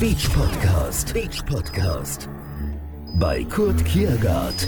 Beach Podcast. Beach Podcast. Bei Kurt Kiergaard.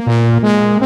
Música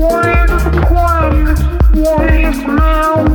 warriors, the choir, is now.